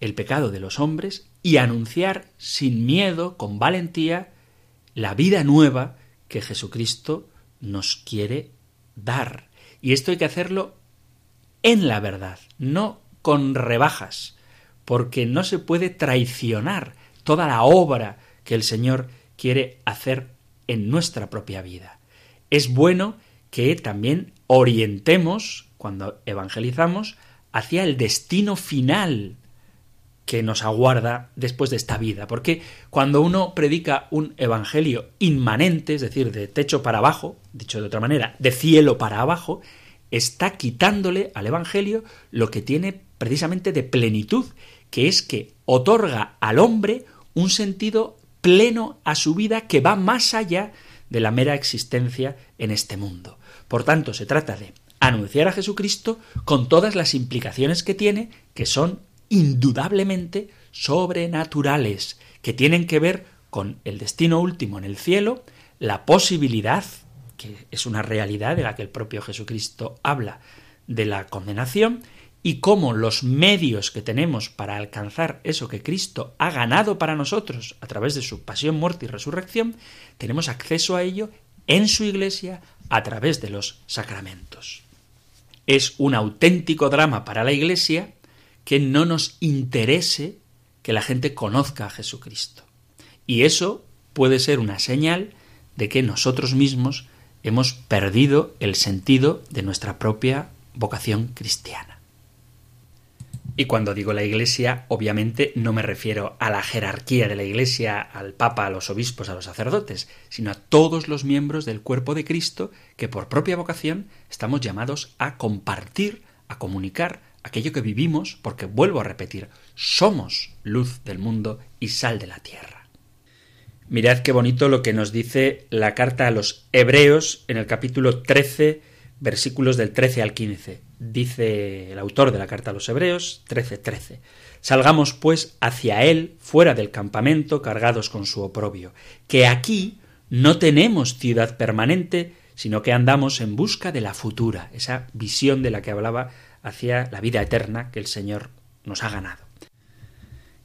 Speaker 1: el pecado de los hombres y anunciar sin miedo, con valentía, la vida nueva que Jesucristo nos quiere dar. Y esto hay que hacerlo en la verdad, no con rebajas, porque no se puede traicionar toda la obra que el Señor quiere hacer en nuestra propia vida es bueno que también orientemos, cuando evangelizamos, hacia el destino final que nos aguarda después de esta vida. Porque cuando uno predica un evangelio inmanente, es decir, de techo para abajo, dicho de otra manera, de cielo para abajo, está quitándole al evangelio lo que tiene precisamente de plenitud, que es que otorga al hombre un sentido pleno a su vida que va más allá de la mera existencia en este mundo. Por tanto, se trata de anunciar a Jesucristo con todas las implicaciones que tiene, que son indudablemente sobrenaturales, que tienen que ver con el destino último en el cielo, la posibilidad, que es una realidad de la que el propio Jesucristo habla, de la condenación, y cómo los medios que tenemos para alcanzar eso que Cristo ha ganado para nosotros a través de su pasión, muerte y resurrección, tenemos acceso a ello en su iglesia a través de los sacramentos. Es un auténtico drama para la iglesia que no nos interese que la gente conozca a Jesucristo. Y eso puede ser una señal de que nosotros mismos hemos perdido el sentido de nuestra propia vocación cristiana. Y cuando digo la Iglesia, obviamente no me refiero a la jerarquía de la Iglesia, al Papa, a los obispos, a los sacerdotes, sino a todos los miembros del cuerpo de Cristo que por propia vocación estamos llamados a compartir, a comunicar aquello que vivimos, porque vuelvo a repetir, somos luz del mundo y sal de la tierra. Mirad qué bonito lo que nos dice la carta a los Hebreos en el capítulo 13, versículos del 13 al 15 dice el autor de la carta a los Hebreos 13:13. Salgamos pues hacia él fuera del campamento cargados con su oprobio, que aquí no tenemos ciudad permanente, sino que andamos en busca de la futura, esa visión de la que hablaba hacia la vida eterna que el Señor nos ha ganado.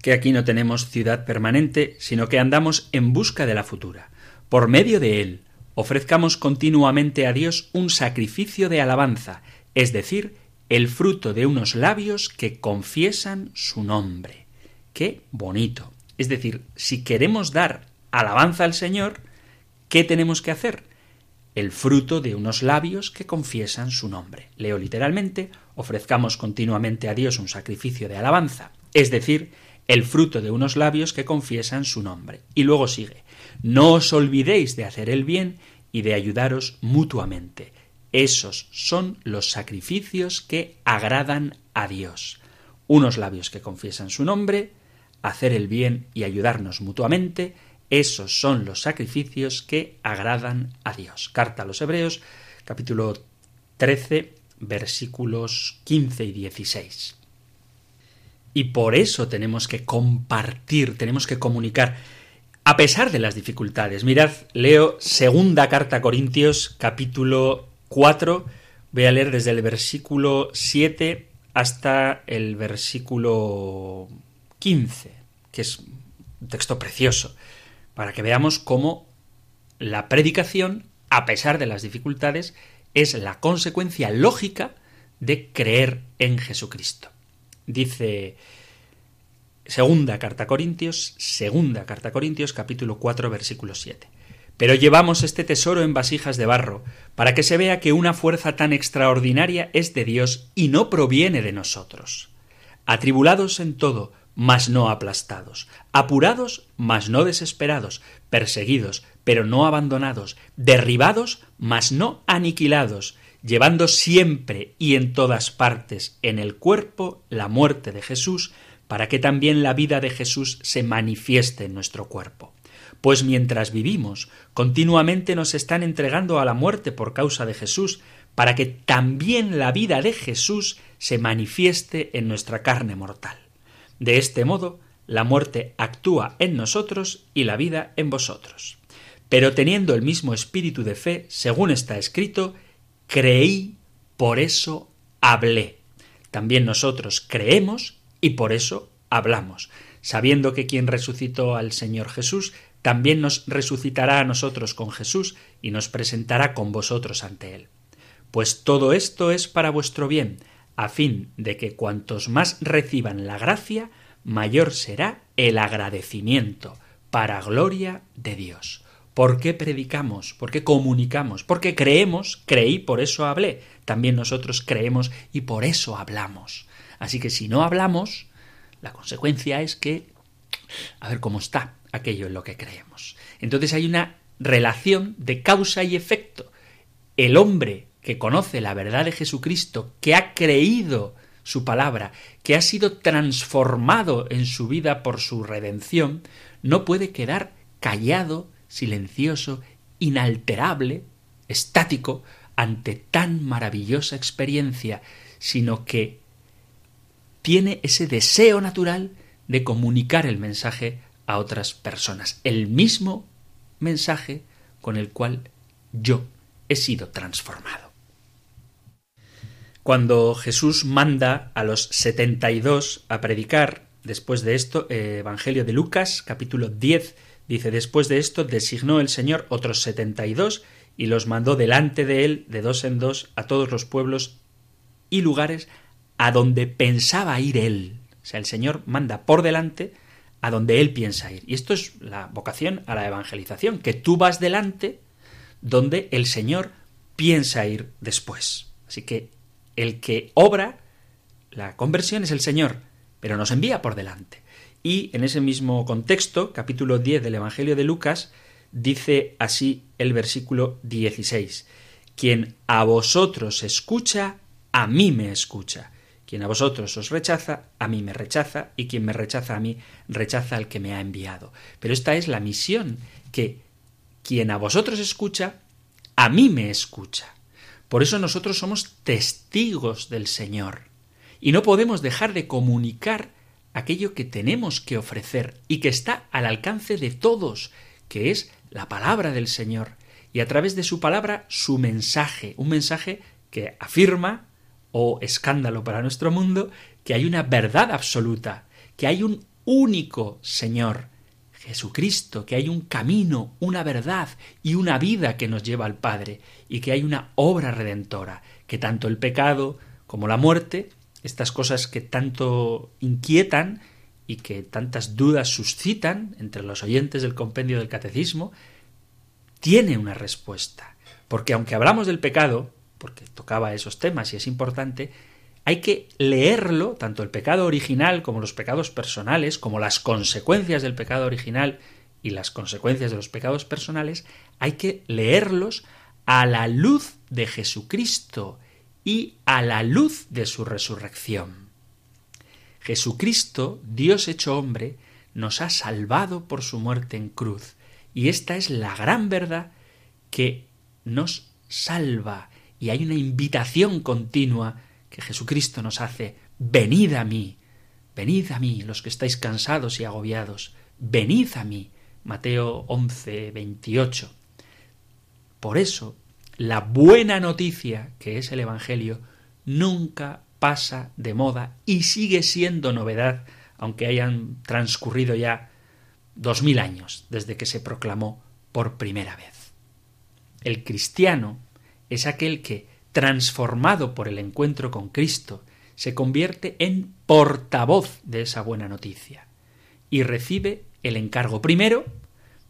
Speaker 1: que aquí no tenemos ciudad permanente, sino que andamos en busca de la futura. Por medio de él, ofrezcamos continuamente a Dios un sacrificio de alabanza, es decir, el fruto de unos labios que confiesan su nombre. Qué bonito. Es decir, si queremos dar alabanza al Señor, ¿qué tenemos que hacer? El fruto de unos labios que confiesan su nombre. Leo literalmente, ofrezcamos continuamente a Dios un sacrificio de alabanza, es decir, el fruto de unos labios que confiesan su nombre. Y luego sigue, no os olvidéis de hacer el bien y de ayudaros mutuamente esos son los sacrificios que agradan a Dios. Unos labios que confiesan su nombre, hacer el bien y ayudarnos mutuamente, esos son los sacrificios que agradan a Dios. Carta a los Hebreos, capítulo 13, versículos 15 y 16. Y por eso tenemos que compartir, tenemos que comunicar, a pesar de las dificultades. Mirad, leo segunda carta a Corintios, capítulo 4. Voy a leer desde el versículo 7 hasta el versículo 15, que es un texto precioso, para que veamos cómo la predicación, a pesar de las dificultades, es la consecuencia lógica de creer en Jesucristo. Dice Segunda carta a Corintios, segunda carta a Corintios, capítulo 4, versículo 7. Pero llevamos este tesoro en vasijas de barro, para que se vea que una fuerza tan extraordinaria es de Dios y no proviene de nosotros. Atribulados en todo, mas no aplastados, apurados, mas no desesperados, perseguidos, pero no abandonados, derribados, mas no aniquilados, llevando siempre y en todas partes en el cuerpo la muerte de Jesús, para que también la vida de Jesús se manifieste en nuestro cuerpo pues mientras vivimos, continuamente nos están entregando a la muerte por causa de Jesús, para que también la vida de Jesús se manifieste en nuestra carne mortal. De este modo, la muerte actúa en nosotros y la vida en vosotros. Pero teniendo el mismo espíritu de fe, según está escrito, creí, por eso hablé. También nosotros creemos y por eso hablamos, sabiendo que quien resucitó al Señor Jesús también nos resucitará a nosotros con Jesús y nos presentará con vosotros ante Él. Pues todo esto es para vuestro bien, a fin de que cuantos más reciban la gracia, mayor será el agradecimiento, para gloria de Dios. ¿Por qué predicamos? ¿Por qué comunicamos? Porque creemos, creí, por eso hablé. También nosotros creemos y por eso hablamos. Así que si no hablamos, la consecuencia es que... A ver cómo está aquello en lo que creemos. Entonces hay una relación de causa y efecto. El hombre que conoce la verdad de Jesucristo, que ha creído su palabra, que ha sido transformado en su vida por su redención, no puede quedar callado, silencioso, inalterable, estático, ante tan maravillosa experiencia, sino que tiene ese deseo natural de comunicar el mensaje a otras personas. El mismo mensaje con el cual yo he sido transformado. Cuando Jesús manda a los setenta y dos a predicar, después de esto, eh, Evangelio de Lucas, capítulo 10, dice, después de esto designó el Señor otros setenta y dos y los mandó delante de él, de dos en dos, a todos los pueblos y lugares a donde pensaba ir él. O sea, el Señor manda por delante a donde Él piensa ir. Y esto es la vocación a la evangelización, que tú vas delante donde el Señor piensa ir después. Así que el que obra la conversión es el Señor, pero nos envía por delante. Y en ese mismo contexto, capítulo 10 del Evangelio de Lucas, dice así el versículo 16, Quien a vosotros escucha, a mí me escucha quien a vosotros os rechaza, a mí me rechaza, y quien me rechaza a mí, rechaza al que me ha enviado. Pero esta es la misión, que quien a vosotros escucha, a mí me escucha. Por eso nosotros somos testigos del Señor. Y no podemos dejar de comunicar aquello que tenemos que ofrecer y que está al alcance de todos, que es la palabra del Señor. Y a través de su palabra, su mensaje, un mensaje que afirma o escándalo para nuestro mundo que hay una verdad absoluta, que hay un único Señor, Jesucristo, que hay un camino, una verdad y una vida que nos lleva al Padre, y que hay una obra redentora, que tanto el pecado como la muerte, estas cosas que tanto inquietan y que tantas dudas suscitan entre los oyentes del compendio del catecismo, tiene una respuesta. Porque aunque hablamos del pecado, porque tocaba esos temas y es importante, hay que leerlo, tanto el pecado original como los pecados personales, como las consecuencias del pecado original y las consecuencias de los pecados personales, hay que leerlos a la luz de Jesucristo y a la luz de su resurrección. Jesucristo, Dios hecho hombre, nos ha salvado por su muerte en cruz, y esta es la gran verdad que nos salva, y hay una invitación continua que Jesucristo nos hace, venid a mí, venid a mí, los que estáis cansados y agobiados, venid a mí. Mateo 11, 28. Por eso, la buena noticia, que es el Evangelio, nunca pasa de moda y sigue siendo novedad, aunque hayan transcurrido ya dos mil años desde que se proclamó por primera vez. El cristiano es aquel que transformado por el encuentro con Cristo, se convierte en portavoz de esa buena noticia y recibe el encargo primero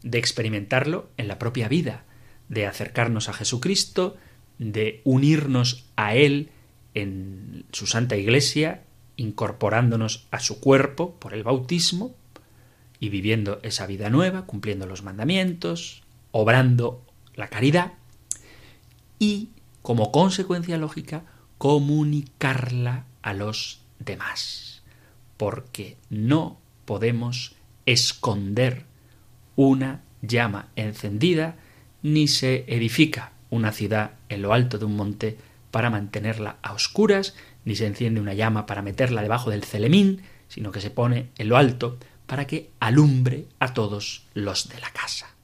Speaker 1: de experimentarlo en la propia vida, de acercarnos a Jesucristo, de unirnos a Él en su Santa Iglesia, incorporándonos a su cuerpo por el bautismo y viviendo esa vida nueva, cumpliendo los mandamientos, obrando la caridad y como consecuencia lógica, comunicarla a los demás. Porque no podemos esconder una llama encendida, ni se edifica una ciudad en lo alto de un monte para mantenerla a oscuras, ni se enciende una llama para meterla debajo del celemín, sino que se pone en lo alto para que alumbre a todos los de la casa.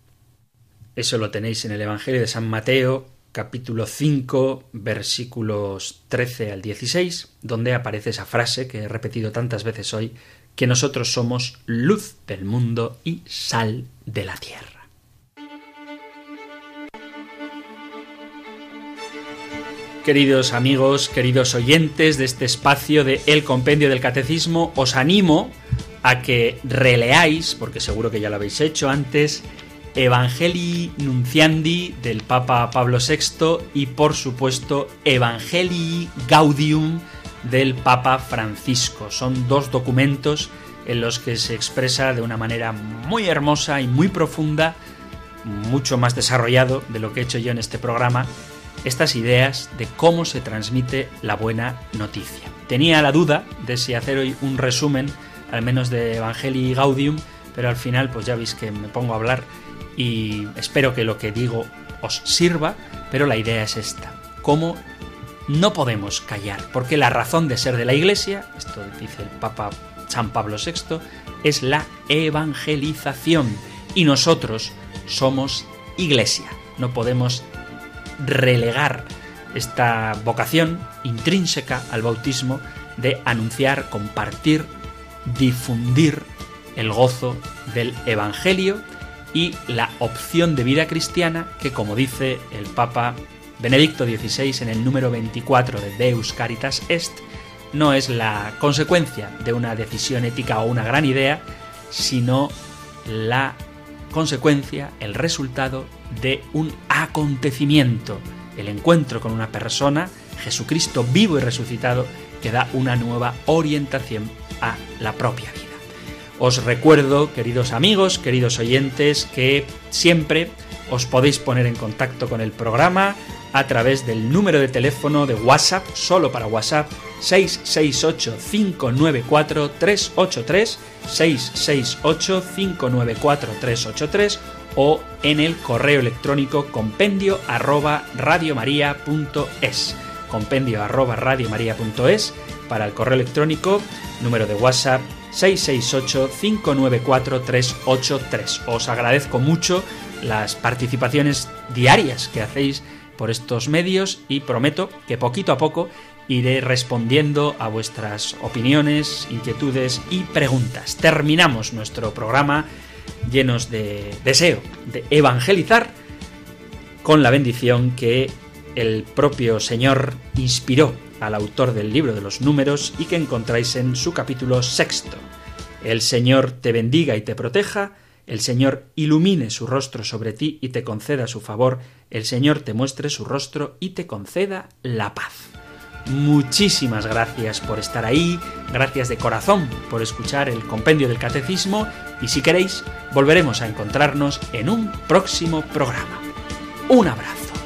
Speaker 1: Eso lo tenéis en el Evangelio de San Mateo, capítulo 5, versículos 13 al 16, donde aparece esa frase que he repetido tantas veces hoy, que nosotros somos luz del mundo y sal de la tierra. Queridos amigos, queridos oyentes de este espacio de El Compendio del Catecismo, os animo a que releáis, porque seguro que ya lo habéis hecho antes, Evangelii Nunciandi del Papa Pablo VI y por supuesto Evangelii Gaudium del Papa Francisco. Son dos documentos en los que se expresa de una manera muy hermosa y muy profunda, mucho más desarrollado de lo que he hecho yo en este programa, estas ideas de cómo se transmite la buena noticia. Tenía la duda de si hacer hoy un resumen, al menos de Evangelii Gaudium, pero al final pues ya veis que me pongo a hablar y espero que lo que digo os sirva, pero la idea es esta. ¿Cómo no podemos callar? Porque la razón de ser de la Iglesia, esto dice el Papa San Pablo VI, es la evangelización. Y nosotros somos Iglesia. No podemos relegar esta vocación intrínseca al bautismo de anunciar, compartir, difundir el gozo del Evangelio y la opción de vida cristiana que, como dice el Papa Benedicto XVI en el número 24 de Deus Caritas Est, no es la consecuencia de una decisión ética o una gran idea, sino la consecuencia, el resultado de un acontecimiento, el encuentro con una persona, Jesucristo vivo y resucitado, que da una nueva orientación a la propia vida. Os recuerdo, queridos amigos, queridos oyentes, que siempre os podéis poner en contacto con el programa a través del número de teléfono de WhatsApp, solo para WhatsApp, 668-594-383, 668-594-383 o en el correo electrónico compendio arroba radiomaria.es compendio arroba para el correo electrónico, número de WhatsApp 668-594-383. Os agradezco mucho las participaciones diarias que hacéis por estos medios y prometo que poquito a poco iré respondiendo a vuestras opiniones, inquietudes y preguntas. Terminamos nuestro programa llenos de deseo de evangelizar con la bendición que el propio Señor inspiró al autor del libro de los números y que encontráis en su capítulo sexto. El Señor te bendiga y te proteja, el Señor ilumine su rostro sobre ti y te conceda su favor, el Señor te muestre su rostro y te conceda la paz. Muchísimas gracias por estar ahí, gracias de corazón por escuchar el compendio del catecismo y si queréis volveremos a encontrarnos en un próximo programa. Un abrazo.